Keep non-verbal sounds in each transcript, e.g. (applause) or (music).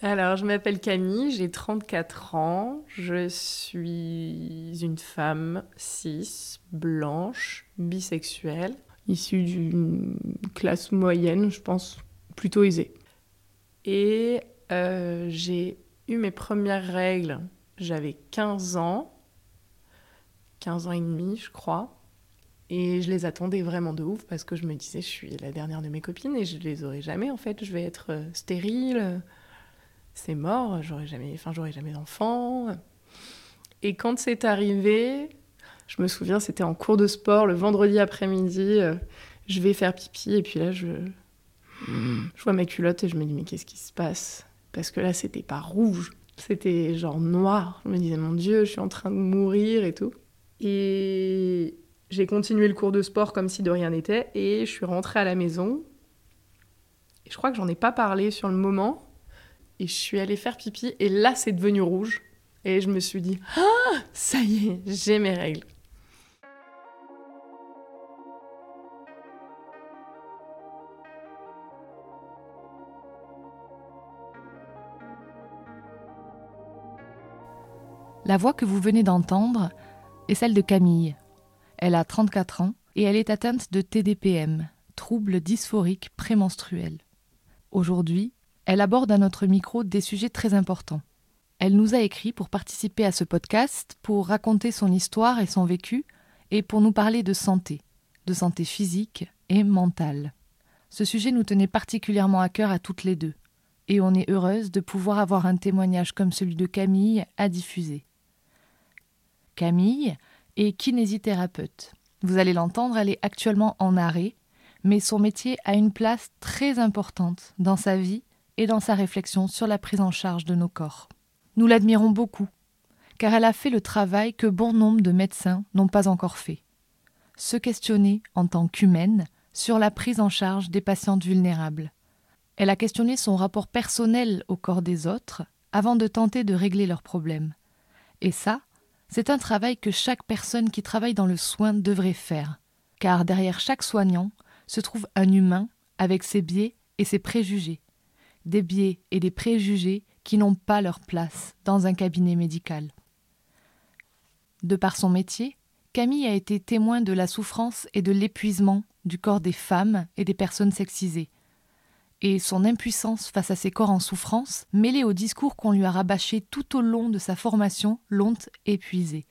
Alors, je m'appelle Camille, j'ai 34 ans, je suis une femme cis, blanche, bisexuelle, issue d'une classe moyenne, je pense, plutôt aisée. Et euh, j'ai eu mes premières règles, j'avais 15 ans, 15 ans et demi, je crois. Et je les attendais vraiment de ouf parce que je me disais, je suis la dernière de mes copines et je les aurai jamais en fait. Je vais être euh, stérile, c'est mort, j'aurai jamais, enfin j'aurai jamais d'enfant. Et quand c'est arrivé, je me souviens, c'était en cours de sport le vendredi après-midi. Euh, je vais faire pipi et puis là je, je vois ma culotte et je me dis mais qu'est-ce qui se passe? Parce que là c'était pas rouge, c'était genre noir. Je me disais mon Dieu, je suis en train de mourir et tout. Et j'ai continué le cours de sport comme si de rien n'était et je suis rentrée à la maison. Et je crois que j'en ai pas parlé sur le moment. Et je suis allée faire pipi et là c'est devenu rouge. Et je me suis dit, ah, ça y est, j'ai mes règles. La voix que vous venez d'entendre est celle de Camille. Elle a 34 ans et elle est atteinte de TDPM, trouble dysphorique prémenstruel. Aujourd'hui, elle aborde à notre micro des sujets très importants. Elle nous a écrit pour participer à ce podcast, pour raconter son histoire et son vécu, et pour nous parler de santé, de santé physique et mentale. Ce sujet nous tenait particulièrement à cœur à toutes les deux, et on est heureuse de pouvoir avoir un témoignage comme celui de Camille à diffuser. Camille est kinésithérapeute. Vous allez l'entendre, elle est actuellement en arrêt, mais son métier a une place très importante dans sa vie et dans sa réflexion sur la prise en charge de nos corps. Nous l'admirons beaucoup, car elle a fait le travail que bon nombre de médecins n'ont pas encore fait. Se questionner en tant qu'humaine sur la prise en charge des patientes vulnérables. Elle a questionné son rapport personnel au corps des autres avant de tenter de régler leurs problèmes. Et ça, c'est un travail que chaque personne qui travaille dans le soin devrait faire, car derrière chaque soignant se trouve un humain avec ses biais et ses préjugés, des biais et des préjugés qui n'ont pas leur place dans un cabinet médical. De par son métier, Camille a été témoin de la souffrance et de l'épuisement du corps des femmes et des personnes sexisées, et son impuissance face à ces corps en souffrance, mêlée au discours qu'on lui a rabâché tout au long de sa formation, l'ont épuisé.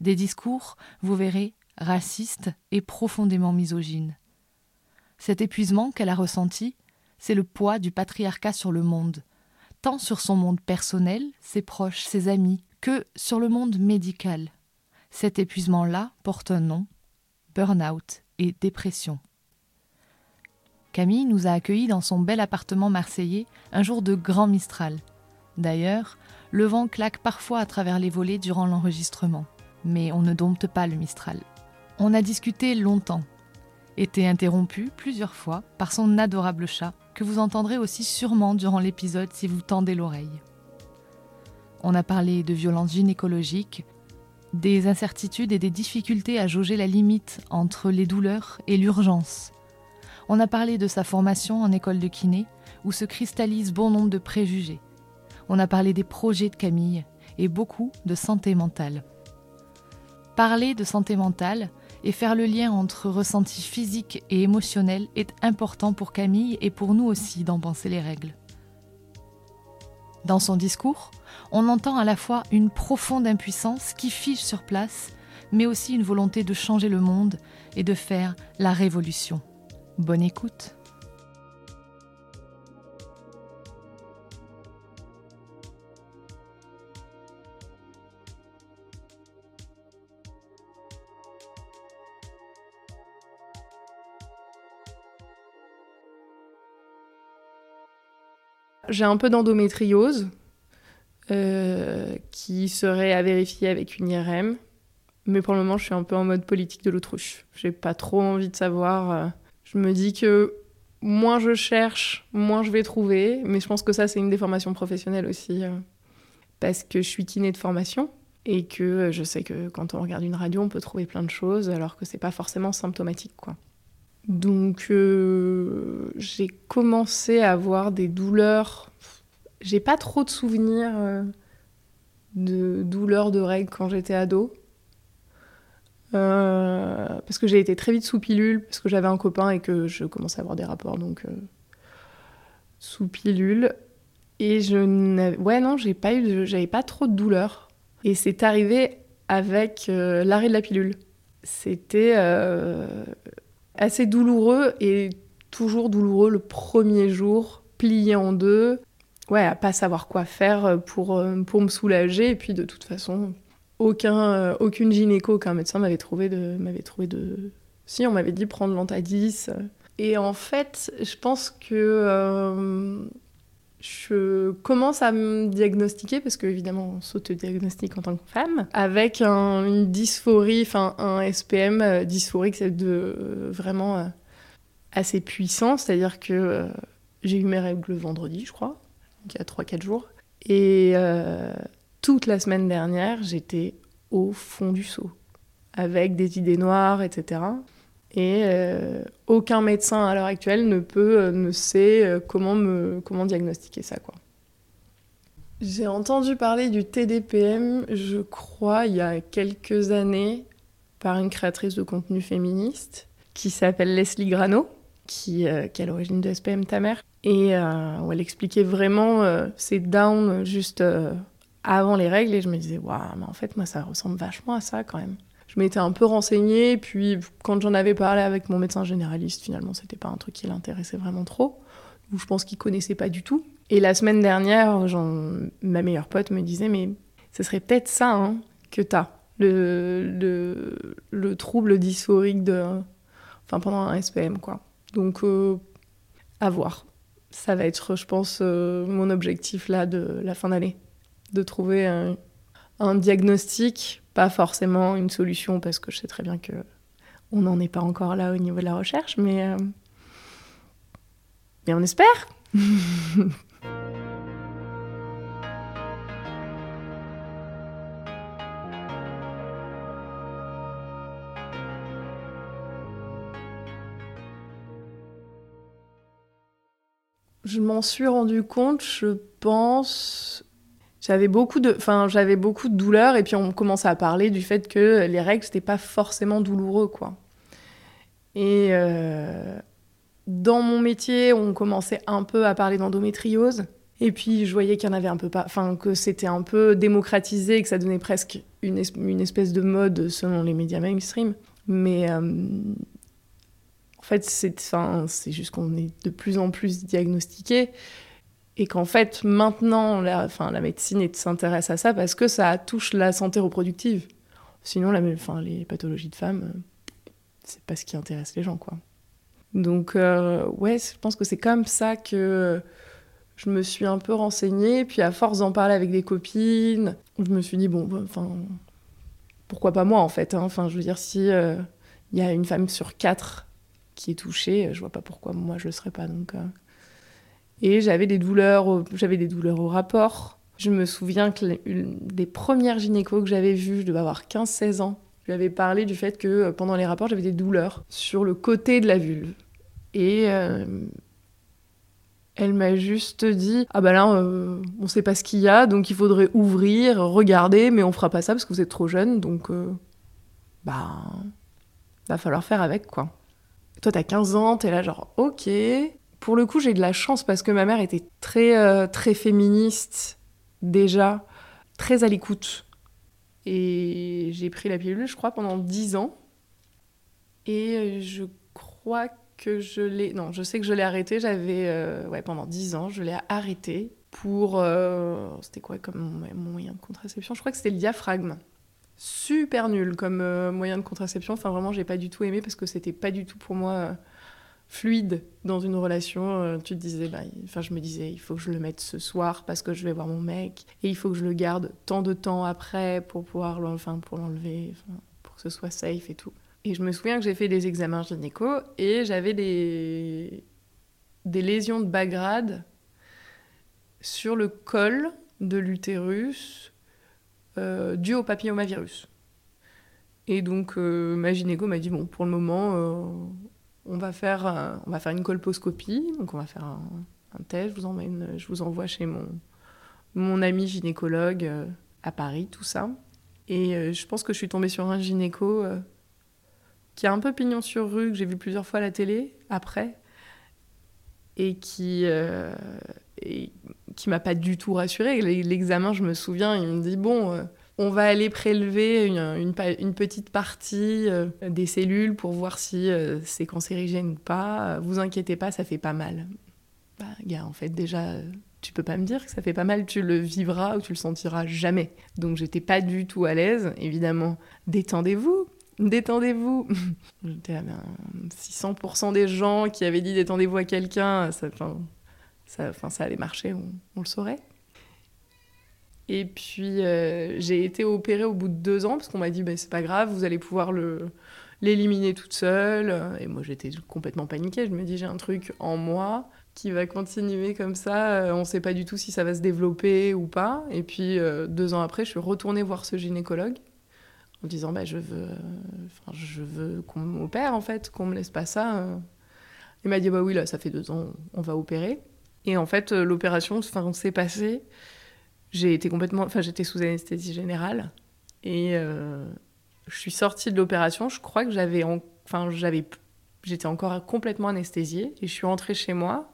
Des discours, vous verrez, racistes et profondément misogynes. Cet épuisement qu'elle a ressenti, c'est le poids du patriarcat sur le monde, tant sur son monde personnel, ses proches, ses amis, que sur le monde médical. Cet épuisement-là porte un nom burn-out et dépression. Camille nous a accueillis dans son bel appartement marseillais un jour de grand Mistral. D'ailleurs, le vent claque parfois à travers les volets durant l'enregistrement, mais on ne dompte pas le Mistral. On a discuté longtemps, été interrompu plusieurs fois par son adorable chat, que vous entendrez aussi sûrement durant l'épisode si vous tendez l'oreille. On a parlé de violences gynécologiques, des incertitudes et des difficultés à jauger la limite entre les douleurs et l'urgence, on a parlé de sa formation en école de kiné, où se cristallisent bon nombre de préjugés. On a parlé des projets de Camille et beaucoup de santé mentale. Parler de santé mentale et faire le lien entre ressenti physique et émotionnel est important pour Camille et pour nous aussi d'en penser les règles. Dans son discours, on entend à la fois une profonde impuissance qui fige sur place, mais aussi une volonté de changer le monde et de faire la révolution. Bonne écoute. J'ai un peu d'endométriose euh, qui serait à vérifier avec une IRM. Mais pour le moment, je suis un peu en mode politique de l'autruche. J'ai pas trop envie de savoir euh, je me dis que moins je cherche, moins je vais trouver. Mais je pense que ça, c'est une des formations professionnelles aussi. Euh, parce que je suis kiné de formation et que je sais que quand on regarde une radio, on peut trouver plein de choses alors que c'est pas forcément symptomatique, quoi. Donc euh, j'ai commencé à avoir des douleurs. J'ai pas trop de souvenirs de douleurs de règles quand j'étais ado. parce que j'ai été très vite sous pilule, parce que j'avais un copain et que je commençais à avoir des rapports, donc sous pilule. Et je n'avais... Ouais, non, j'ai pas eu j'avais pas trop de douleurs. Et c'est arrivé avec euh, l'arrêt de la pilule. C'était euh, assez douloureux et toujours douloureux le premier jour, plié en deux. Ouais, à pas savoir quoi faire pour, euh, pour me soulager. Et puis de toute façon, aucun, aucune gynéco, aucun médecin m'avait trouvé de, m'avait trouvé de. Si, on m'avait dit prendre l'antadis. Et en fait, je pense que je commence à me diagnostiquer, parce qu'évidemment, on s'auto-diagnostique en tant que femme, avec une dysphorie, enfin un SPM euh, dysphorique, c'est de euh, vraiment euh, assez puissant, c'est-à-dire que j'ai eu mes règles le vendredi, je crois, il y a 3-4 jours, et toute la semaine dernière, j'étais au fond du seau, avec des idées noires, etc. Et euh, aucun médecin à l'heure actuelle ne peut, euh, ne sait euh, comment, me, comment diagnostiquer ça. quoi. J'ai entendu parler du TDPM, je crois, il y a quelques années, par une créatrice de contenu féministe qui s'appelle Leslie Grano, qui, qui est à l'origine de SPM Ta Mère, et où elle expliquait vraiment ses downs juste avant les règles, et je me disais, waouh, mais en fait, moi, ça ressemble vachement à ça quand même je m'étais un peu renseignée, puis quand j'en avais parlé avec mon médecin généraliste, finalement, c'était pas un truc qui l'intéressait vraiment trop, ou je pense qu'il connaissait pas du tout. Et la semaine dernière, ma meilleure pote me disait, mais ce serait peut-être ça hein, que t'as, le, le, le trouble dysphorique de, enfin, pendant un SPM, quoi. Donc, euh, à voir. Ça va être, je pense, euh, mon objectif là de la fin d'année, de trouver un diagnostic pas forcément une solution parce que je sais très bien que on n'en est pas encore là au niveau de la recherche, mais, euh, mais on espère. (laughs) je m'en suis rendu compte, je pense, j'avais beaucoup de enfin j'avais beaucoup de douleurs et puis on commençait à parler du fait que les règles c'était pas forcément douloureux quoi. Et euh, dans mon métier on commençait un peu à parler d'endométriose et puis je voyais qu'il y en avait un peu pas enfin que c'était un peu démocratisé et que ça donnait presque une, une espèce de mode selon les médias mainstream. Mais euh, en fait c'est c'est juste qu'on est de plus en plus diagnostiqué et qu'en fait maintenant la, la médecine s'intéresse à ça parce que ça touche la santé reproductive. Sinon la, enfin, les pathologies de femmes, euh, c'est pas ce qui intéresse les gens quoi. Donc euh, ouais, je pense que c'est comme ça que je me suis un peu renseignée, puis à force d'en parler avec des copines, je me suis dit bon, bah, enfin pourquoi pas moi en fait. Hein. Enfin je veux dire si euh, il y a une femme sur quatre qui est touchée, je vois pas pourquoi moi je le serais pas donc. Et j'avais des douleurs, j'avais des douleurs au rapport. Je me souviens que une des premières gynécos que j'avais vues, je devais avoir 15-16 ans, je lui avais parlé du fait que euh, pendant les rapports, j'avais des douleurs sur le côté de la vulve. Et euh, elle m'a juste dit Ah bah là, euh, on sait pas ce qu'il y a, donc il faudrait ouvrir, regarder, mais on fera pas ça parce que vous êtes trop jeune, donc bah, va falloir faire avec quoi. toi, t'as 15 ans, t'es là genre Ok, pour le coup, j'ai de la chance parce que ma mère était très, euh, très féministe déjà, très à l'écoute. Et j'ai pris la pilule, je crois, pendant 10 ans. Et euh, je crois que je l'ai... Non, je sais que je l'ai arrêté, j'avais... Euh, ouais, pendant 10 ans, je l'ai arrêté pour... C'était quoi comme moyen de contraception? Je crois que c'était le diaphragme. Super nul comme moyen de contraception. Enfin, vraiment, j'ai pas du tout aimé parce que c'était pas du tout pour moi fluide dans une relation. Euh, tu te disais, bah, enfin, je me disais, il faut que je le mette ce soir parce que je vais voir mon mec et il faut que je le garde tant de temps après pour pouvoir enfin, pour l'enlever, pour que ce soit safe et tout. Et je me souviens que j'ai fait des examens gynéco et j'avais des, des lésions de bas grade sur le col de l'utérus euh, dû au papillomavirus. Et donc, euh, ma gynéco m'a dit, bon, pour le moment, on va faire, on va faire une colposcopie, donc on va faire un, test, je vous, je vous envoie chez mon, mon ami gynécologue à Paris, tout ça. Et je pense que je suis tombée sur un gynéco qui a un peu pignon sur rue, que j'ai vu plusieurs fois à la télé après, et qui, et qui m'a pas du tout rassurée. L'examen, je me souviens, il me dit bon on va aller prélever une, petite partie euh, des cellules pour voir si euh, c'est cancérigène ou pas. Vous inquiétez pas, ça fait pas mal. Bah, gars, en fait, déjà, tu peux pas me dire que ça fait pas mal, tu le vivras ou tu le sentiras jamais. Donc, j'étais pas du tout à l'aise, évidemment. Détendez-vous, détendez-vous. (laughs) J'étais à 600% des gens qui avaient dit détendez-vous à quelqu'un, ça, ça, ça allait marcher, on le saurait. Et puis euh, j'ai été opérée au bout de deux ans parce qu'on m'a dit bah, c'est pas grave, vous allez pouvoir le l'éliminer toute seule. Et moi j'étais complètement paniquée. Je me dis j'ai un truc en moi qui va continuer comme ça. Euh, on sait pas du tout si ça va se développer ou pas. Et puis euh, deux ans après, je suis retournée voir ce gynécologue en disant bah, je veux, je veux qu'on m'opère en fait, qu'on me laisse pas ça. Il m'a dit bah oui là ça fait deux ans, on va opérer. Et en fait l'opération s'est passée j'ai été complètement, enfin j'étais sous anesthésie générale et euh, je suis sortie de l'opération. Je crois que j'avais, enfin j'avais, j'étais encore complètement anesthésiée et je suis rentrée chez moi.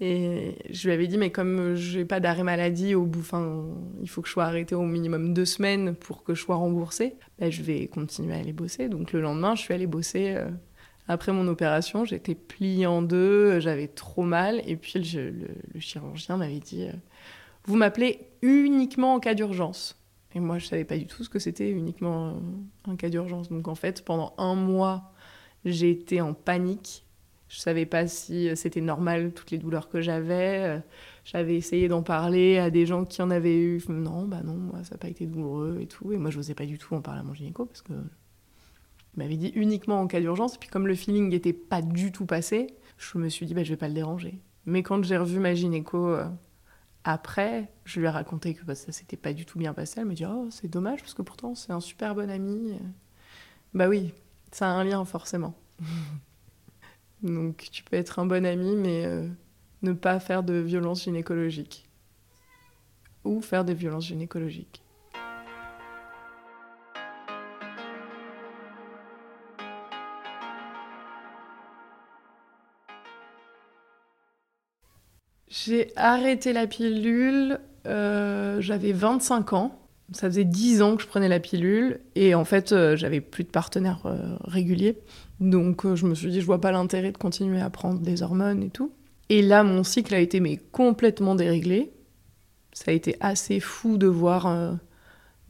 Et je lui avais dit, mais comme je n'ai pas d'arrêt maladie au bout, enfin, il faut que je sois arrêtée au minimum deux semaines pour que je sois remboursée, ben, je vais continuer à aller bosser. Donc le lendemain, je suis allée bosser. Euh, après mon opération, j'étais pliée en deux, j'avais trop mal. Et puis le, le chirurgien m'avait dit, euh, vous m'appelez uniquement en cas d'urgence. Et moi, je savais pas du tout ce que c'était uniquement un cas d'urgence. Donc en fait, pendant un mois, j'ai été en panique. Je savais pas si c'était normal toutes les douleurs que j'avais. J'avais essayé d'en parler à des gens qui en avaient eu. Non, bah non, moi ça n'a pas été douloureux et tout. Et moi, je n'osais pas du tout en parler à mon gynéco parce que il m'avait dit uniquement en cas d'urgence. Et puis comme le feeling n'était pas du tout passé, je me suis dit bah je vais pas le déranger. Mais quand j'ai revu ma gynéco euh, après, je lui ai raconté que bah, ça s'était pas du tout bien passé. Elle me dit Oh, c'est dommage parce que pourtant c'est un super bon ami. Bah oui, ça a un lien forcément. (laughs) Donc tu peux être un bon ami, mais euh, ne pas faire de violence gynécologique. Ou faire des violences gynécologiques. J'ai arrêté la pilule, euh, j'avais 25 ans. Ça faisait 10 ans que je prenais la pilule et en fait, euh, j'avais plus de partenaires euh, réguliers. Donc je me suis dit, je vois pas l'intérêt de continuer à prendre des hormones et tout. Et là, mon cycle a été mais complètement déréglé. Ça a été assez fou de voir,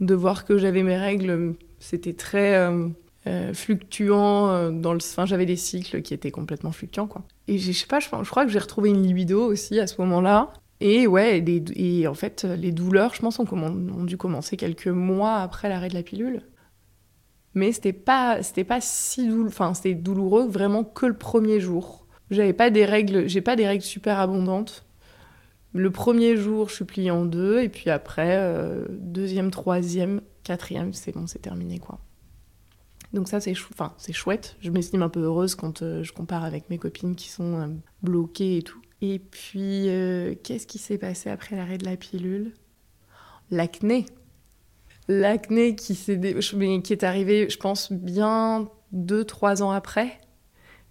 de voir que j'avais mes règles. C'était très euh, fluctuant euh, dans le enfin j'avais des cycles qui étaient complètement fluctuants quoi. Et je sais pas je, crois que j'ai retrouvé une libido aussi à ce moment-là. Et ouais et, en fait les douleurs je pense ont, ont, dû commencer quelques mois après l'arrêt de la pilule. Mais c'était pas c'était pas si douloureux enfin c'était douloureux vraiment que le premier jour. J'avais pas des règles j'ai pas des règles super abondantes. Le premier jour je suis pliée en deux et puis après euh, deuxième troisième quatrième c'est bon c'est terminé quoi donc ça, c'est enfin, chouette. Je m'estime un peu heureuse quand euh, je compare avec mes copines qui sont euh, bloquées et tout. Et puis, euh, qu'est-ce qui s'est passé après l'arrêt de la pilule? L'acné. L'acné qui, qui est arrivé, je pense, bien 2-3 ans après.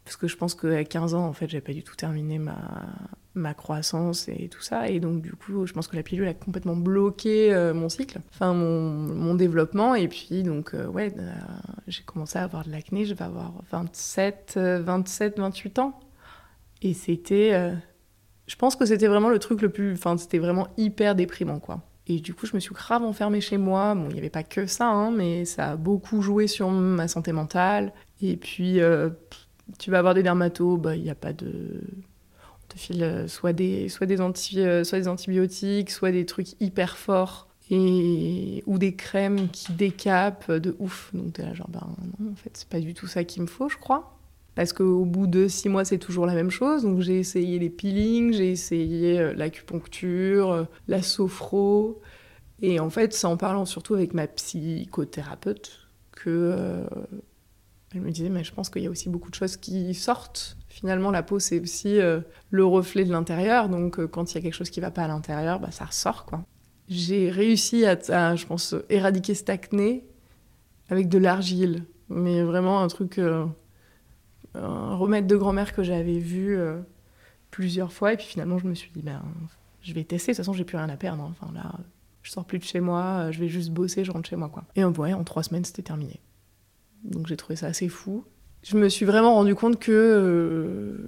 Parce que je pense qu'à 15 ans, en fait, j'avais pas du tout terminé ma, ma croissance et tout ça. Et donc, du coup, je pense que la pilule a complètement bloqué euh, mon cycle, enfin, mon, développement. Et puis, donc, euh, ouais, euh, j'ai commencé à avoir de l'acné. Je vais avoir 27, 27, 28 ans. Et c'était. je pense que c'était vraiment le truc le plus. Enfin, c'était vraiment hyper déprimant, quoi. Et du coup, je me suis grave enfermée chez moi. Bon, il n'y avait pas que ça, hein, mais ça a beaucoup joué sur ma santé mentale. Et puis, tu vas avoir des dermatos, bah, il n'y a pas de euh, soit des, euh, soit des antibiotiques, soit des trucs hyper forts. Et, ou des crèmes qui décapent de ouf. Donc t'es là genre, ben non, en fait, c'est pas du tout ça qu'il me faut, je crois. Parce qu'au bout de six mois, c'est toujours la même chose. Donc j'ai essayé les peelings, j'ai essayé euh, l'acupuncture, la sophro. Et en fait, c'est en parlant surtout avec ma psychothérapeute que elle me disait, mais je pense qu'il y a aussi beaucoup de choses qui sortent finalement, la peau, c'est aussi euh, le reflet de l'intérieur. Donc, euh, quand il y a quelque chose qui va pas à l'intérieur, bah, ça ressort, quoi. j'ai réussi à, je pense, éradiquer cet acné avec de l'argile. Mais vraiment un truc, euh, un remède de grand-mère que j'avais vu plusieurs fois. Et puis finalement, je me suis dit, ben, je vais tester. De toute façon, j'ai plus rien à perdre. Hein. Enfin là, je sors plus de chez moi, je vais juste bosser, je rentre chez moi. Quoi. Et ouais, en trois semaines, c'était terminé. Donc j'ai trouvé ça assez fou. Je me suis vraiment rendu compte que, euh,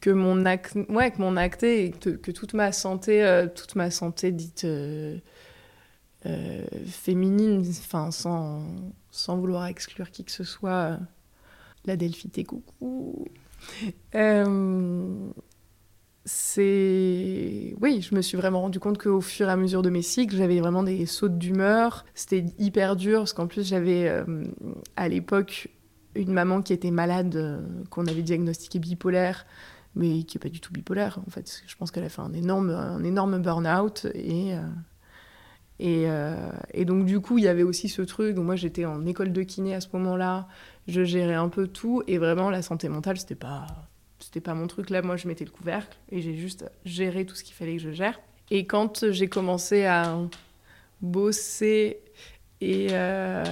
que mon acné, ouais, que mon acné et que, toute ma santé, euh, toute ma santé dite euh, féminine, enfin sans, sans vouloir exclure qui que ce soit, la Delphité coucou. c'est oui, je me suis vraiment rendu compte qu'au fur et à mesure de mes cycles, j'avais vraiment des sautes d'humeur. C'était hyper dur parce qu'en plus j'avais à l'époque une maman qui était malade, qu'on avait diagnostiqué bipolaire mais qui n'est pas du tout bipolaire. En fait, je pense qu'elle a fait un énorme, un énorme burn-out. Et, euh, euh, et, donc, du coup, il y avait aussi ce truc. Donc, moi, j'étais en école de kiné à ce moment-là. Je gérais un peu tout. Et vraiment, la santé mentale, c'était pas, c'était pas mon truc. Là, moi, je mettais le couvercle et j'ai juste géré tout ce qu'il fallait que je gère. Et quand j'ai commencé à bosser et, euh,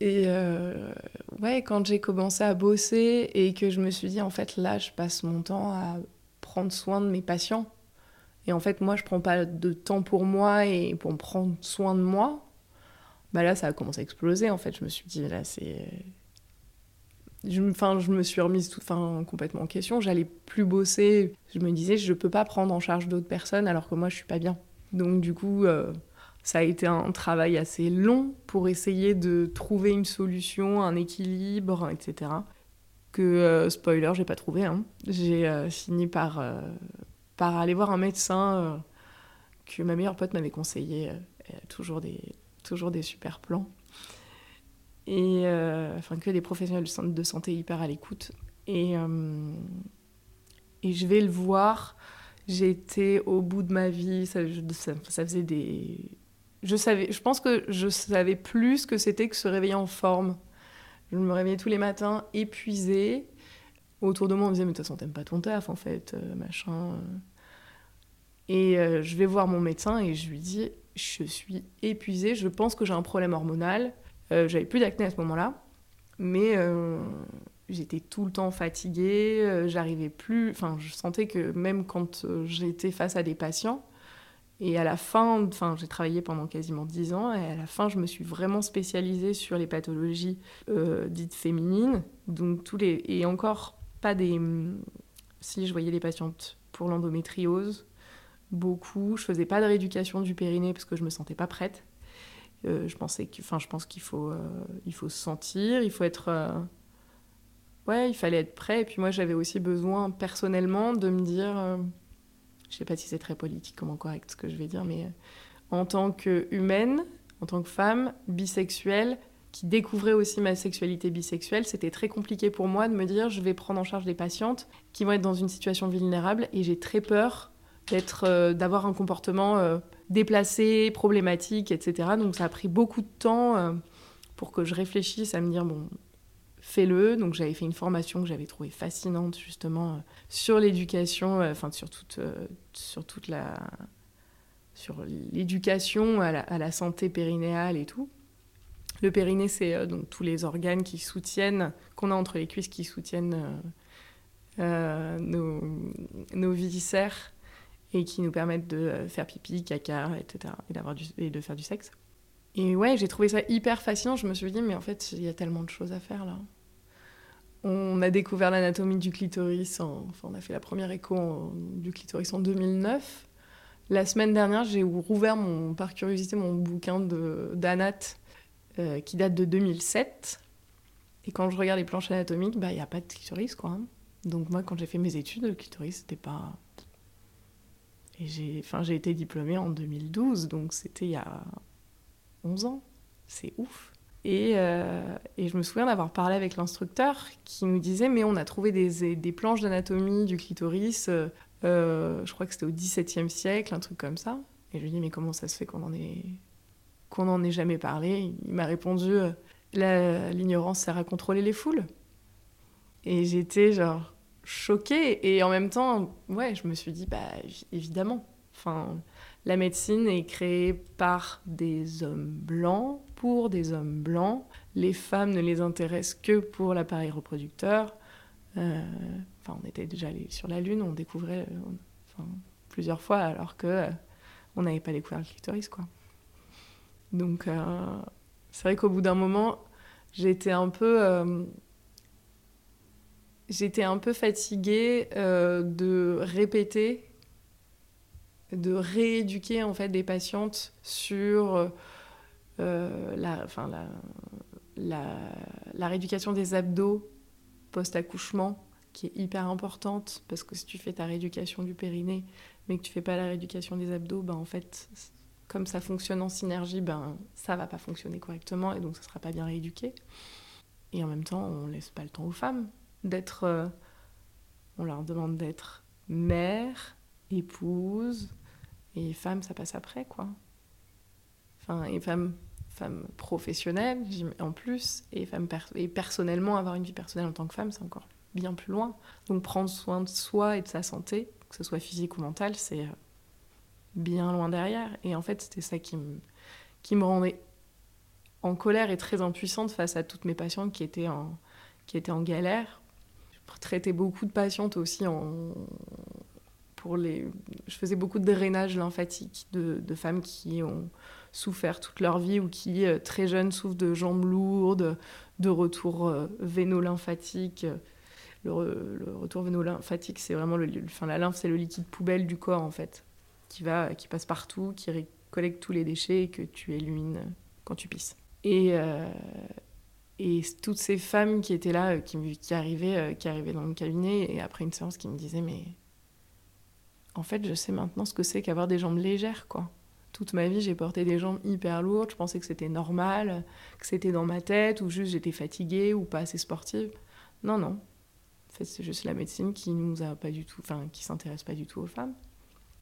et euh, ouais, quand j'ai commencé à bosser et que je me suis dit, en fait, là, je passe mon temps à prendre soin de mes patients. Et en fait, moi, je prends pas de temps pour moi et pour prendre soin de moi. Bah là, ça a commencé à exploser. En fait, je me suis dit, là, c'est. Enfin, je me suis remise tout, enfin, complètement en question. J'allais plus bosser. Je me disais, je peux pas prendre en charge d'autres personnes alors que moi, je suis pas bien. Donc, du coup. Euh, ça a été un travail assez long pour essayer de trouver une solution, un équilibre, etc. Que, euh, spoiler, j'ai pas trouvé. Hein. J'ai euh, fini par, euh, par aller voir un médecin que ma meilleure pote m'avait conseillé. toujours, des, toujours des super plans. Et enfin, que des professionnels de santé hyper à l'écoute. Et, et je vais le voir. J'étais au bout de ma vie. ça faisait des, je savais, je pense que je savais plus ce que c'était que se réveiller en forme. Je me réveillais tous les matins épuisée. Autour de moi, on me disait, mais de toute façon, pas ton taf, en fait, euh, machin. Euh. Et euh, je vais voir mon médecin et je lui dis, je suis épuisée, je pense que j'ai un problème hormonal. J'avais plus d'acné à ce moment-là, mais j'étais tout le temps fatiguée, j'arrivais plus. Enfin, je sentais que même quand j'étais face à des patients, et à la fin, enfin, j'ai travaillé pendant quasiment dix ans, et à la fin, je me suis vraiment spécialisée sur les pathologies euh, dites féminines. Donc, tous les. Et encore, pas des. Si je voyais des patientes pour l'endométriose, beaucoup. Je faisais pas de rééducation du périnée parce que je me sentais pas prête. Euh, je pensais que, enfin, je pense qu'il faut, euh, il faut se sentir, il faut être, ouais, il fallait être prêt. Et puis moi, j'avais aussi besoin personnellement de me dire, je sais pas si c'est très politiquement correct ce que je vais dire, mais euh, en tant qu'humaine, en tant que femme bisexuelle, qui découvrait aussi ma sexualité bisexuelle, c'était très compliqué pour moi de me dire je vais prendre en charge des patientes qui vont être dans une situation vulnérable et j'ai très peur d'être, euh, d'avoir un comportement euh, déplacé, problématique, etc. Donc ça a pris beaucoup de temps pour que je réfléchisse à me dire bon, fais-le. Donc j'avais fait une formation que j'avais trouvée fascinante justement euh, sur l'éducation, euh, enfin sur toute, euh, sur toute la, sur l'éducation à la, santé périnéale et tout. Le périnée, c'est donc tous les organes qui soutiennent, qu'on a entre les cuisses, qui soutiennent nos, nos viscères et qui nous permettent de faire pipi, caca, etc. et, d'avoir et de faire du sexe. Et ouais, j'ai trouvé ça hyper fascinant. Je me suis dit, mais en fait, il y a tellement de choses à faire là. On a découvert l'anatomie du clitoris, enfin on a fait la première écho du clitoris en 2009. La semaine dernière, j'ai rouvert mon, par curiosité mon bouquin d'anat euh, qui date de 2007. Et quand je regarde les planches anatomiques, bah, il n'y a pas de clitoris. Quoi, hein. Donc moi, quand j'ai fait mes études, le clitoris, c'était pas... Et j'ai été diplômée en 2012, donc c'était il y a 11 ans. C'est ouf. Euh, et, je me souviens d'avoir parlé avec l'instructeur qui nous disait Mais on a trouvé des, des planches d'anatomie du clitoris, euh, euh, je crois que c'était au XVIIe siècle, un truc comme ça. Et je lui dis Mais comment ça se fait qu'on en ait, qu'on en ait jamais parlé? Il m'a répondu L'ignorance sert à contrôler les foules. Et j'étais genre choquée. Et en même temps, ouais, je me suis dit Bah évidemment. Enfin, la médecine est créée par des hommes blancs, pour des hommes blancs. Les femmes ne les intéressent que pour l'appareil reproducteur. Euh, enfin, on était déjà allé sur la Lune, on découvrait euh, plusieurs fois, alors que euh, on n'avait pas découvert le clitoris, quoi. Donc, c'est vrai qu'au bout d'un moment, j'étais un peu j'étais un peu fatiguée de répéter de rééduquer en fait des patientes sur euh, la, enfin, la, la, rééducation des abdos post-accouchement qui est hyper importante parce que si tu fais ta rééducation du périnée mais que tu fais pas la rééducation des abdos, ben en fait comme ça fonctionne en synergie, ben ça va pas fonctionner correctement et donc ça sera pas bien rééduqué. Et en même temps, on laisse pas le temps aux femmes d'être, euh, on leur demande d'être mère, épouse, et femme, ça passe après, quoi. Enfin, et femme, femme professionnelle, en plus, et, femme et personnellement, avoir une vie personnelle en tant que femme, c'est encore bien plus loin. Donc prendre soin de soi et de sa santé, que ce soit physique ou mentale, c'est euh, bien loin derrière. Et en fait, c'était ça qui me, qui me rendait en colère et très impuissante face à toutes mes patientes qui étaient en, qui étaient en galère. Je traitais beaucoup de patientes aussi en, Je faisais beaucoup de drainage lymphatique de, femmes qui ont souffert toute leur vie ou qui, euh, très jeunes, souffrent de jambes lourdes, de retour euh, véno-lymphatique. Le, le, retour véno-lymphatique, c'est vraiment le, la lymphe, c'est le liquide poubelle du corps en fait, qui passe partout, qui collecte tous les déchets et que tu élimines quand tu pisses. Et, euh, toutes ces femmes qui étaient là, qui, qui, arrivaient, qui arrivaient dans le cabinet et après une séance, qui me disaient mais en fait, je sais maintenant ce que c'est qu'avoir des jambes légères, quoi. Toute ma vie, j'ai porté des jambes hyper lourdes. Je pensais que c'était normal, que c'était dans ma tête, ou juste j'étais fatiguée ou pas assez sportive. Non, non. En fait, c'est juste la médecine qui nous a pas du tout, enfin, qui s'intéresse pas du tout aux femmes.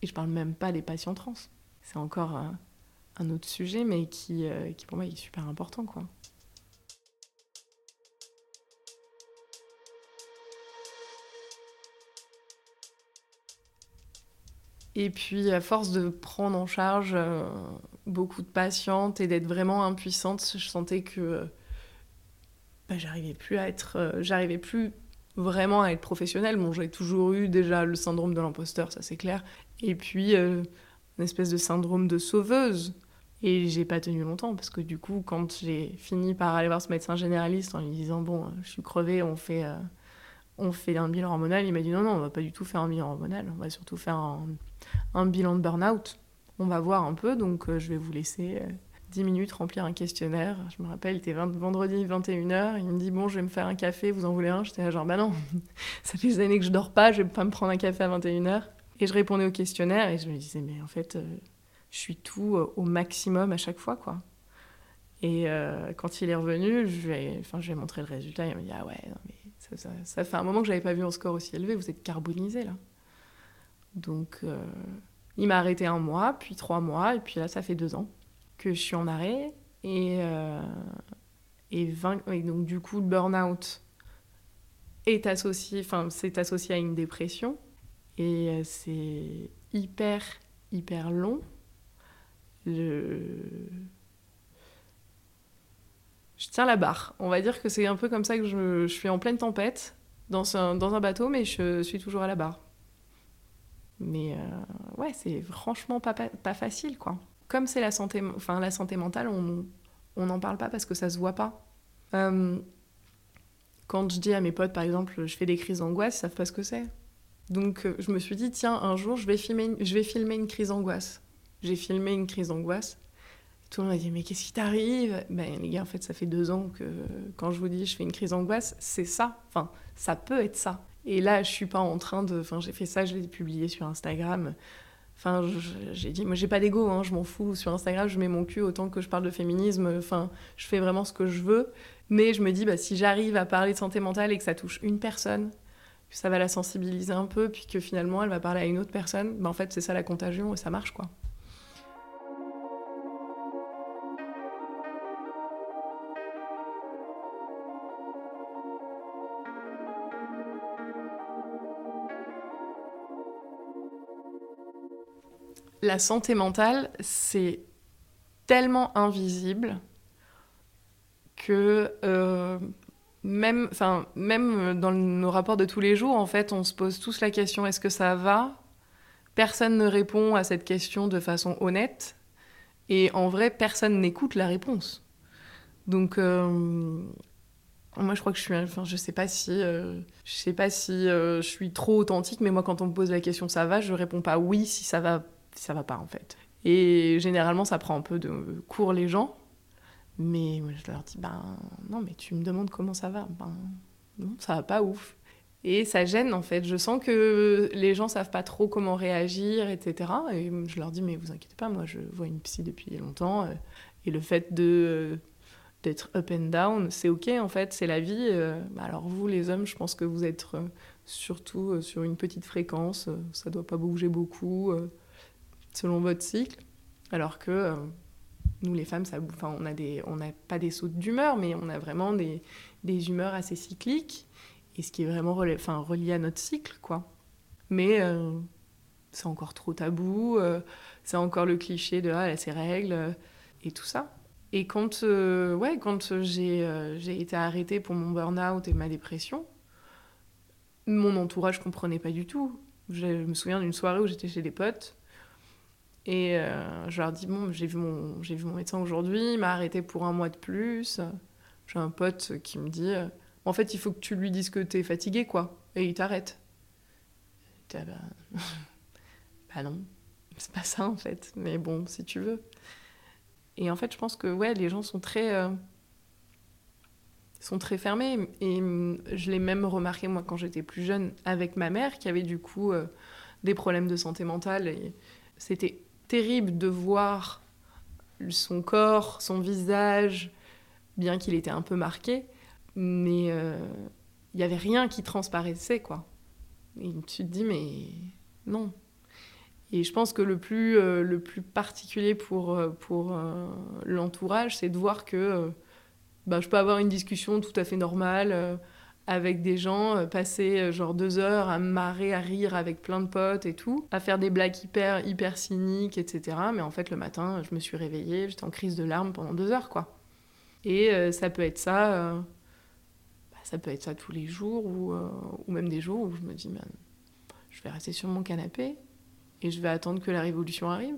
Et je parle même pas des patients trans. C'est encore un, autre sujet, mais qui, euh, qui pour moi est super important, quoi. Et puis, à force de prendre en charge euh, beaucoup de patientes et d'être vraiment impuissante, je sentais que bah, j'arrivais plus à être, euh, j'arrivais plus vraiment à être professionnelle. Bon, j'ai toujours eu déjà le syndrome de l'imposteur, ça c'est clair. Et puis, euh, une espèce de syndrome de sauveuse. Et j'ai pas tenu longtemps parce que du coup, quand j'ai fini par aller voir ce médecin généraliste en lui disant Bon, je suis crevée, on fait on fait un bilan hormonal. Il m'a dit non, non, on va pas du tout faire un bilan hormonal, on va surtout faire un, bilan de burn-out. On va voir un peu, donc euh, je vais vous laisser 10 euh, minutes remplir un questionnaire. Je me rappelle, il était vendredi 21h, il me dit bon, je vais me faire un café, vous en voulez un? J'étais genre bah non, (laughs) ça fait des années que je dors pas, je vais pas me prendre un café à 21h. Et je répondais au questionnaire et je me disais mais en fait, euh, je suis tout au maximum à chaque fois, quoi. Et quand il est revenu, je je vais montrer le résultat. Il m'a dit Ah ouais, non, mais ça, fait un moment que j'avais pas vu un score aussi élevé. Vous êtes carbonisé là. Donc, euh, il m'a arrêté un mois, puis trois mois, et puis là, ça fait deux ans que je suis en arrêt. Et, euh, et, donc, du coup, le burn-out est associé, enfin, c'est associé à une dépression. Et euh, c'est hyper, hyper long. Je tiens la barre. On va dire que c'est un peu comme ça que je, suis en pleine tempête dans un, dans un, bateau, mais je suis toujours à la barre. Mais euh, ouais, c'est franchement pas, pas, facile, quoi. Comme c'est la santé, enfin, la santé mentale, on n'en parle pas parce que ça se voit pas. Euh, quand je dis à mes potes, par exemple, je fais des crises d'angoisse, ils savent pas ce que c'est. Donc euh, je me suis dit, tiens, un jour, je vais filmer je vais filmer une crise d'angoisse. J'ai filmé une crise d'angoisse tout le monde m'a dit mais qu'est-ce qui t'arrive? Ben les gars, en fait, ça fait deux ans que quand je vous dis je fais une crise d'angoisse, c'est ça. Enfin, ça peut être ça. Et là, je suis pas en train de. Enfin, j'ai fait ça, je l'ai publié sur Instagram. Enfin, j'ai dit, moi, j'ai pas d'ego, hein, je m'en fous. Sur Instagram, je mets mon cul autant que je parle de féminisme. Enfin, je fais vraiment ce que je veux. Mais je me dis, bah, si j'arrive à parler de santé mentale et que ça touche une personne, que ça va la sensibiliser un peu, puis que finalement, elle va parler à une autre personne, bah, en fait, c'est ça la contagion et ça marche, quoi. La santé mentale, c'est tellement invisible que euh, même, même dans nos rapports de tous les jours, en fait, on se pose tous la question est-ce que ça va? Personne ne répond à cette question de façon honnête. Et en vrai, personne n'écoute la réponse. Donc, euh, moi, je crois que je suis. Enfin, je sais pas si. Euh, je sais pas si je suis trop authentique, mais moi, quand on me pose la question ça va, je réponds pas oui si ça va, ça va pas, en fait. Et généralement, ça prend un peu de cours les gens. Mais je leur dis, ben non, mais tu me demandes comment ça va. Ben non, ça va pas ouf. Et ça gêne en fait. Je sens que les gens savent pas trop comment réagir, etc. Et je leur dis, mais vous inquiétez pas, moi je vois une psy depuis longtemps. Euh, et le fait de d'être up and down, c'est ok en fait, c'est la vie. Euh, alors vous les hommes, je pense que vous êtes euh, surtout sur une petite fréquence, ça doit pas bouger beaucoup selon votre cycle. Alors que nous, les femmes, ça, on n'a pas des sautes d'humeur, mais on a vraiment des, des, humeurs assez cycliques, et ce qui est vraiment enfin, relié à notre cycle, quoi. Mais euh, c'est encore trop tabou, euh, c'est encore le cliché de ah, ses règles, euh, et tout ça. Et quand, ouais, quand j'ai, j'ai été arrêtée pour mon burn-out et ma dépression, mon entourage comprenait pas du tout. Je me souviens d'une soirée où j'étais chez des potes, et euh, je leur dis bon, j'ai vu mon vu mon médecin aujourd'hui, il m'a arrêté pour un mois de plus. J'ai un pote qui me dit euh, en fait, il faut que tu lui dises que t'es fatigué quoi, et il t'arrête. Ah bah... (laughs) bah non, c'est pas ça en fait. Mais bon, si tu veux. Et en fait, je pense que ouais, les gens sont très euh, sont très fermés. Et je l'ai même remarqué moi quand j'étais plus jeune avec ma mère qui avait du coup des problèmes de santé mentale. C'était terrible de voir son corps, son visage, bien qu'il était un peu marqué, mais euh, il n'y avait rien qui transparaissait, quoi. Et tu te dis, mais non. Et je pense que le plus, euh, particulier pour, euh, l'entourage, c'est de voir que bah, je peux avoir une discussion tout à fait normale avec des gens, euh, passer euh, genre deux heures à marrer, à rire avec plein de potes et tout, à faire des blagues hyper, hyper cyniques, etc. Mais en fait, le matin, je me suis réveillée, j'étais en crise de larmes pendant deux heures, quoi. Et euh, ça peut être ça, bah, ça peut être ça tous les jours, ou, ou même des jours où je me dis, man, je vais rester sur mon canapé et je vais attendre que la révolution arrive.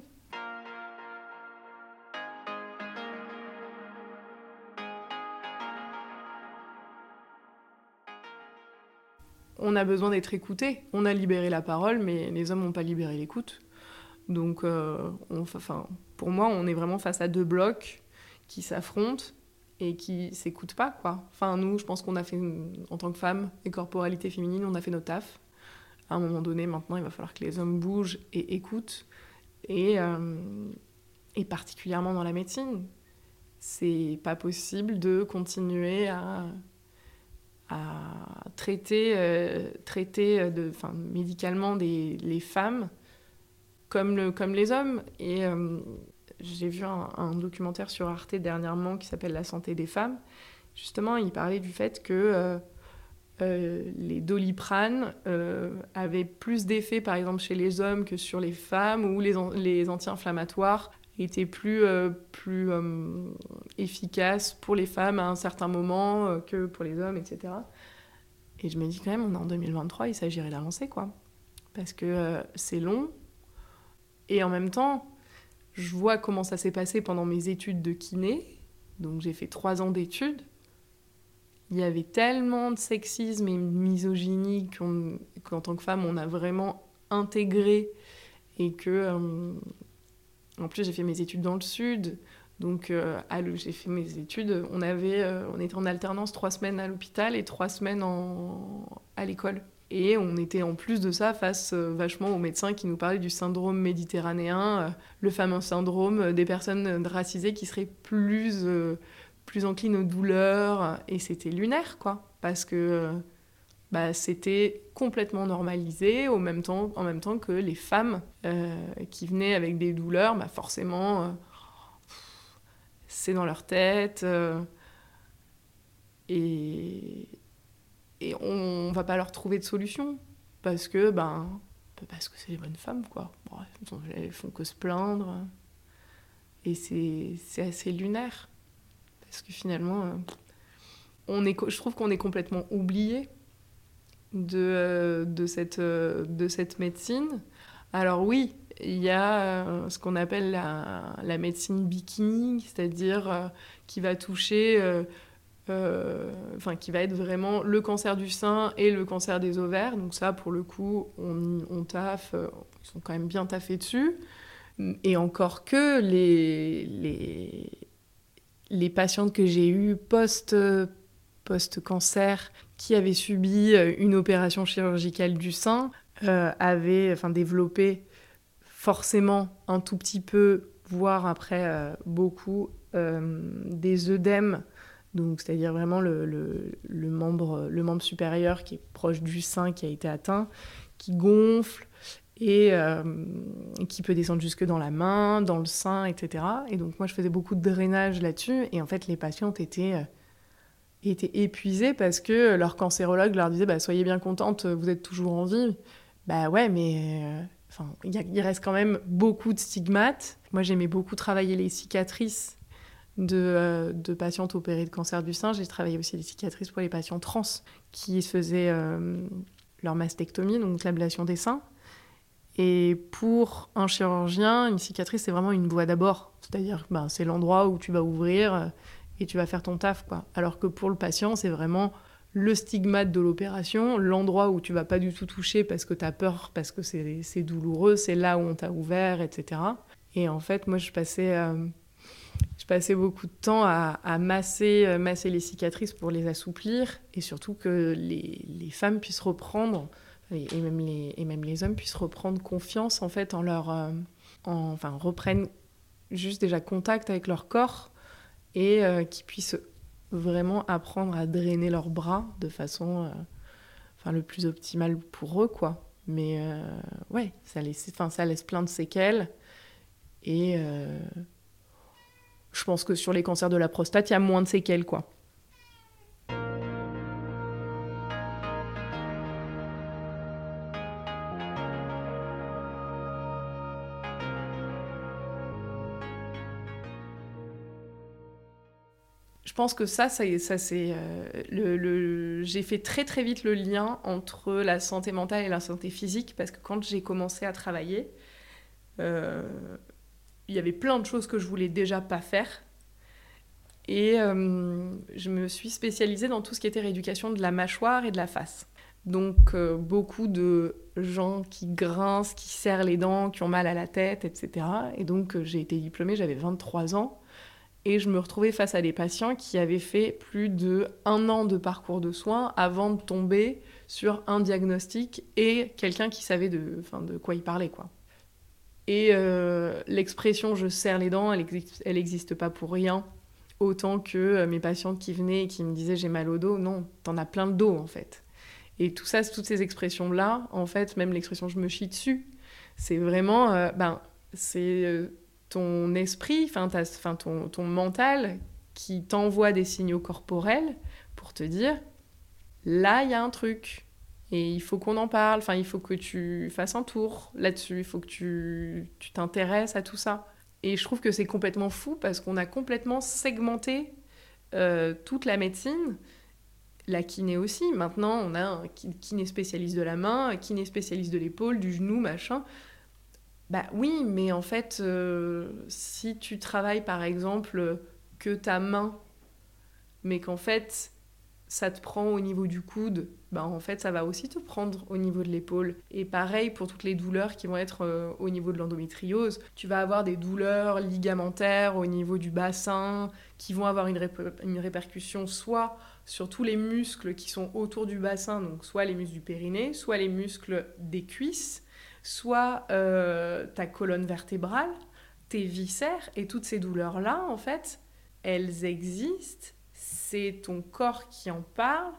On a besoin d'être écouté. On a libéré la parole, mais les hommes n'ont pas libéré l'écoute. Donc, euh, pour moi, on est vraiment face à deux blocs qui s'affrontent et qui s'écoutent pas. Enfin, nous, je pense qu'on a fait, en tant que femmes et corporalité féminine, on a fait nos taf. À un moment donné, maintenant, il va falloir que les hommes bougent et écoutent. Et, euh, et particulièrement dans la médecine. C'est pas possible de continuer à à traiter, euh, euh, médicalement les femmes comme, le, comme les hommes. Euh, j'ai vu un, documentaire sur Arte dernièrement qui s'appelle La santé des femmes. Justement, il parlait du fait que les doliprane avaient plus d'effet, par exemple, chez les hommes que sur les femmes, ou les anti-inflammatoires était plus, euh, plus euh, efficace pour les femmes à un certain moment euh, que pour les hommes, etc. Et je me dis quand même, on est en 2023, il s'agirait d'avancer, quoi. Parce que c'est long. Et en même temps, je vois comment ça s'est passé pendant mes études de kiné. Donc j'ai fait trois ans d'études. Il y avait tellement de sexisme et de misogynie qu'en tant que femme, on a vraiment intégré et que en plus, j'ai fait mes études dans le sud. Donc, euh, j'ai fait mes études. On, avait, euh, on était en alternance trois semaines à l'hôpital et trois semaines à l'école. Et on était en plus de ça face euh, vachement aux médecins qui nous parlaient du syndrome méditerranéen, le fameux syndrome des personnes racisées qui seraient plus, plus enclines aux douleurs. Et c'était lunaire, quoi. Parce que bah, c'était complètement normalisé au même temps, en même temps que les femmes euh, qui venaient avec des douleurs, bah forcément, euh, c'est dans leur tête. Euh, et, et on, ne va pas leur trouver de solution. Parce que ben, c'est les bonnes femmes, quoi. elles font que se plaindre. Et c'est assez lunaire. Parce que finalement, on est, je trouve qu'on est complètement oublié de, euh, de, cette, euh, de cette médecine. Alors oui, il y a ce qu'on appelle la, la, médecine bikini, c'est-à-dire qui va toucher, enfin qui va être vraiment le cancer du sein et le cancer des ovaires. Donc ça, pour le coup, on, on taffe, ils sont quand même bien taffés dessus. Et encore que les, les, les patientes que j'ai eues post, post-cancer qui avaient subi euh, une opération chirurgicale du sein euh, avaient enfin, développé forcément un tout petit peu, voire après euh, beaucoup, des œdèmes, donc c'est-à-dire vraiment le, membre, le membre supérieur qui est proche du sein qui a été atteint, qui gonfle, et qui peut descendre jusque dans la main, dans le sein, etc. Et donc moi, je faisais beaucoup de drainage là-dessus, et en fait, les patientes étaient, étaient épuisées parce que leur cancérologue leur disait bah, Soyez bien contente, vous êtes toujours en vie. Bah ouais, mais euh, enfin, il reste quand même beaucoup de stigmates. Moi, j'aimais beaucoup travailler les cicatrices de, de, patientes opérées de cancer du sein. J'ai travaillé aussi les cicatrices pour les patients trans qui se faisaient leur mastectomie, donc l'ablation des seins. Et pour un chirurgien, une cicatrice, c'est vraiment une voie d'abord. C'est-à-dire ben, c'est l'endroit où tu vas ouvrir euh, et tu vas faire ton taf. Quoi. Alors que pour le patient, c'est vraiment le stigmate de l'opération, l'endroit où tu vas pas du tout toucher parce que tu as peur, parce que c'est douloureux, c'est là où on t'a ouvert, etc. Et en fait, moi, je passais, euh, je passais beaucoup de temps à, masser, euh, masser les cicatrices pour les assouplir et surtout que les, les femmes puissent reprendre et, même les, et même les hommes puissent reprendre confiance en fait en leur euh, enfin reprennent juste déjà contact avec leur corps et euh, qu'ils puissent vraiment apprendre à drainer leurs bras de façon euh, le plus optimale pour eux quoi. Mais ouais ça laisse ça laisse plein de séquelles. Et je pense que sur les cancers de la prostate il y a moins de séquelles quoi Je pense que ça, ça, ça c'est euh, le, j'ai fait très très vite le lien entre la santé mentale et la santé physique parce que quand j'ai commencé à travailler, euh, il y avait plein de choses que je voulais déjà pas faire et euh, je me suis spécialisée dans tout ce qui était rééducation de la mâchoire et de la face. Donc beaucoup de gens qui grincent, qui serrent les dents, qui ont mal à la tête, etc. Et donc j'ai été diplômée, j'avais 23 ans. Et je me retrouvais face à des patients qui avaient fait plus de un an de parcours de soins avant de tomber sur un diagnostic et quelqu'un qui savait de, de quoi il parlait. Quoi. Et euh, l'expression je serre les dents, elle n'existe pas pour rien. Autant que euh, mes patientes qui venaient et qui me disaient j'ai mal au dos, non, t'en as plein de dos en fait. Et tout ça, toutes ces expressions-là, en fait, même l'expression je me chie dessus, c'est vraiment, euh, ben, c'est ton esprit, enfin ton, ton mental qui t'envoie des signaux corporels pour te dire là il y a un truc et il faut qu'on en parle, enfin il faut que tu fasses un tour là-dessus, il faut que tu t'intéresses à tout ça. Et je trouve que c'est complètement fou parce qu'on a complètement segmenté euh, toute la médecine, la kiné aussi. Maintenant, on a un kiné spécialiste de la main, un kiné spécialiste de l'épaule, du genou, machin. Bah oui, mais en fait, euh, si tu travailles par exemple que ta main, mais qu'en fait ça te prend au niveau du coude, bah en fait ça va aussi te prendre au niveau de l'épaule. Et pareil pour toutes les douleurs qui vont être euh, au niveau de l'endométriose, tu vas avoir des douleurs ligamentaires au niveau du bassin qui vont avoir une, répercussion soit sur tous les muscles qui sont autour du bassin, donc soit les muscles du périnée, soit les muscles des cuisses soit euh, ta colonne vertébrale, tes viscères, et toutes ces douleurs-là, en fait, elles existent, c'est ton corps qui en parle,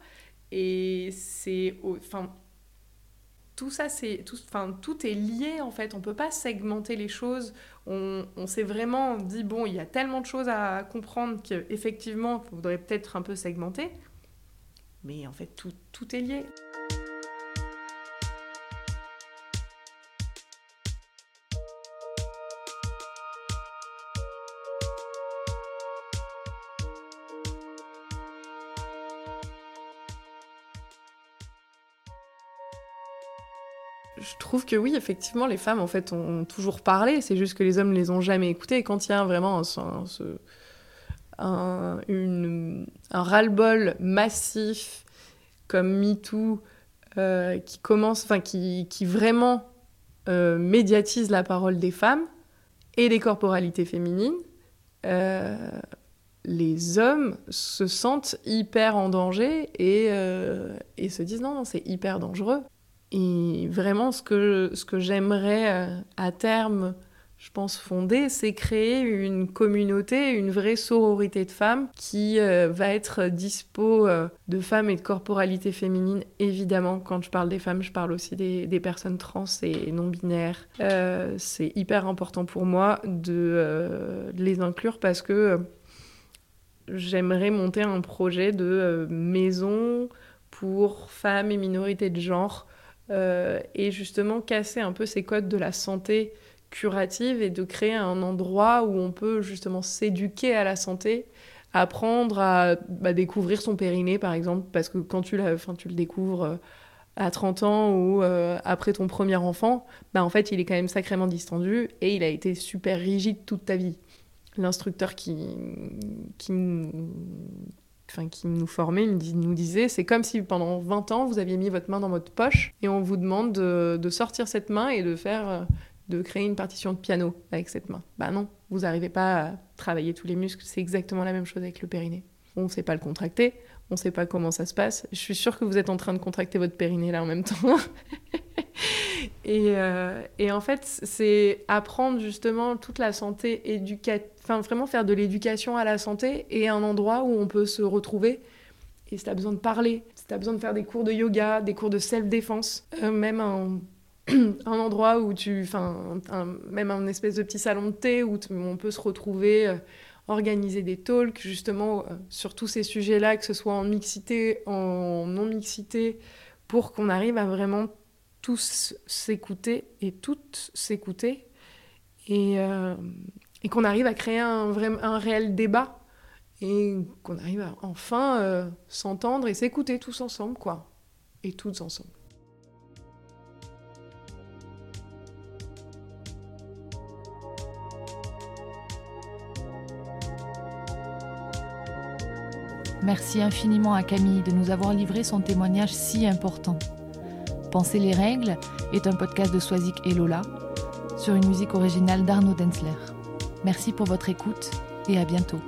et c'est... Enfin, tout ça, c'est... Tout, enfin, tout est lié, en fait, on peut pas segmenter les choses, on, s'est vraiment dit, bon, il y a tellement de choses à comprendre qu'effectivement, il faudrait peut-être un peu segmenter, mais en fait, tout, tout est lié. Trouve que oui, effectivement, les femmes en fait ont, toujours parlé. C'est juste que les hommes les ont jamais écoutées. Et quand il y a vraiment un, ras-le-bol massif comme MeToo euh, qui commence, enfin qui, qui vraiment euh, médiatise la parole des femmes et des corporalités féminines, euh, les hommes se sentent hyper en danger et, et se disent non, non c'est hyper dangereux. Et vraiment, ce que, ce que j'aimerais à terme je pense, fonder, c'est créer une communauté, une vraie sororité de femmes qui euh, va être dispo euh, de femmes et de corporalité féminine. Évidemment, quand je parle des femmes, je parle aussi des, personnes trans et non-binaires. Euh, c'est hyper important pour moi de, les inclure parce que j'aimerais monter un projet de maison pour femmes et minorités de genre et justement casser un peu ces codes de la santé curative et de créer un endroit où on peut justement s'éduquer à la santé, apprendre à bah, découvrir son périnée par exemple, parce que quand tu, tu le découvres euh, à 30 ans ou euh, après ton premier enfant, bah, en fait il est quand même sacrément distendu et il a été super rigide toute ta vie. L'instructeur qui, qui, enfin, qui nous formait nous disait c'est comme si pendant 20 ans vous aviez mis votre main dans votre poche et on vous demande de, sortir cette main et de faire de créer une partition de piano avec cette main. Bah non, vous n'arrivez pas à travailler tous les muscles, c'est exactement la même chose avec le périnée. On ne sait pas le contracter, on ne sait pas comment ça se passe. Je suis sûre que vous êtes en train de contracter votre périnée là en même temps. (laughs) Euh, et, en fait, c'est apprendre justement toute la santé éducative, enfin vraiment faire de l'éducation à la santé et un endroit où on peut se retrouver. Et si tu as besoin de parler, si tu as besoin de faire des cours de yoga, des cours de self-défense, euh, même un (clears throat) endroit où tu. Enfin, même un espèce de petit salon de thé où on peut se retrouver, euh, organiser des talks, justement, sur tous ces sujets-là, que ce soit en mixité, en non-mixité, pour qu'on arrive à vraiment tous s'écouter et toutes s'écouter. Et, euh, et qu'on arrive à créer un, réel débat. Et qu'on arrive à enfin s'entendre et s'écouter tous ensemble, quoi. Et toutes ensemble. Merci infiniment à Camille de nous avoir livré son témoignage si important. Penser les règles est un podcast de Swazik et Lola sur une musique originale d'Arnaud Densler. Merci pour votre écoute et à bientôt.